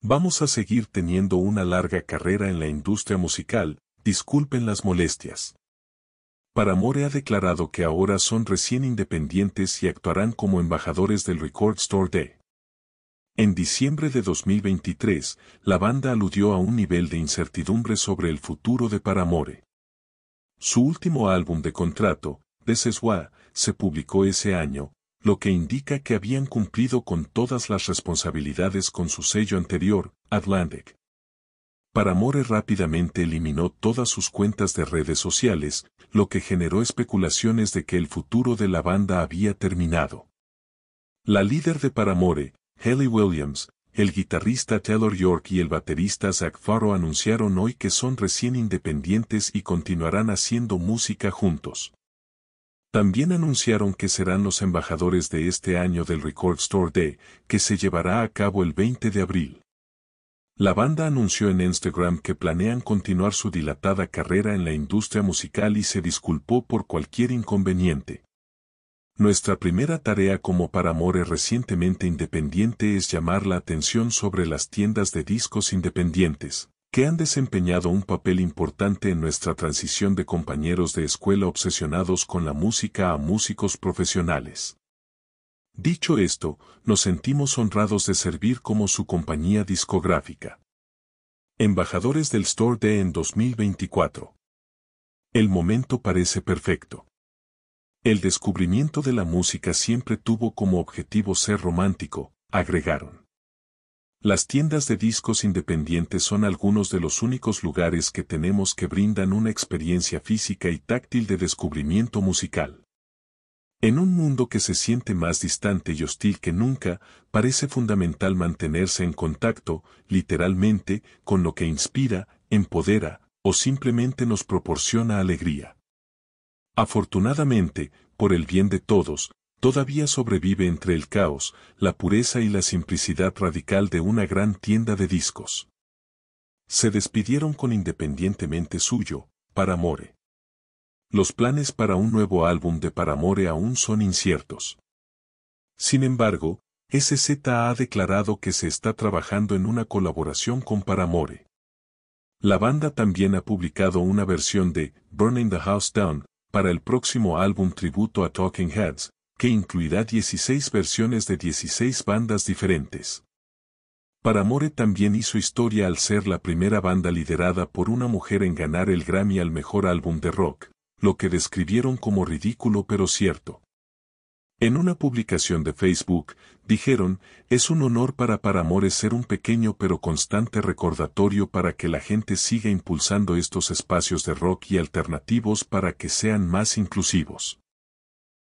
Vamos a seguir teniendo una larga carrera en la industria musical, disculpen las molestias. Paramore ha declarado que ahora son recién independientes y actuarán como embajadores del Record Store Day. En diciembre de 2023, la banda aludió a un nivel de incertidumbre sobre el futuro de Paramore. Su último álbum de contrato, This Is se publicó ese año, lo que indica que habían cumplido con todas las responsabilidades con su sello anterior, Atlantic. Paramore rápidamente eliminó todas sus cuentas de redes sociales, lo que generó especulaciones de que el futuro de la banda había terminado. La líder de Paramore, Haley Williams, el guitarrista Taylor York y el baterista Zach Farro anunciaron hoy que son recién independientes y continuarán haciendo música juntos. También anunciaron que serán los embajadores de este año del Record Store Day, que se llevará a cabo el 20 de abril. La banda anunció en Instagram que planean continuar su dilatada carrera en la industria musical y se disculpó por cualquier inconveniente. Nuestra primera tarea como Paramore recientemente independiente es llamar la atención sobre las tiendas de discos independientes que han desempeñado un papel importante en nuestra transición de compañeros de escuela obsesionados con la música a músicos profesionales. Dicho esto, nos sentimos honrados de servir como su compañía discográfica. Embajadores del Store Day en 2024. El momento parece perfecto. El descubrimiento de la música siempre tuvo como objetivo ser romántico, agregaron. Las tiendas de discos independientes son algunos de los únicos lugares que tenemos que brindan una experiencia física y táctil de descubrimiento musical. En un mundo que se siente más distante y hostil que nunca, parece fundamental mantenerse en contacto, literalmente, con lo que inspira, empodera, o simplemente nos proporciona alegría. Afortunadamente, por el bien de todos, todavía sobrevive entre el caos, la pureza y la simplicidad radical de una gran tienda de discos. Se despidieron con Independientemente Suyo, Paramore. Los planes para un nuevo álbum de Paramore aún son inciertos. Sin embargo, SZ ha declarado que se está trabajando en una colaboración con Paramore. La banda también ha publicado una versión de Burning the House Down para el próximo álbum tributo a Talking Heads, que incluirá 16 versiones de 16 bandas diferentes. Paramore también hizo historia al ser la primera banda liderada por una mujer en ganar el Grammy al mejor álbum de rock, lo que describieron como ridículo pero cierto. En una publicación de Facebook, dijeron, es un honor para Paramore ser un pequeño pero constante recordatorio para que la gente siga impulsando estos espacios de rock y alternativos para que sean más inclusivos.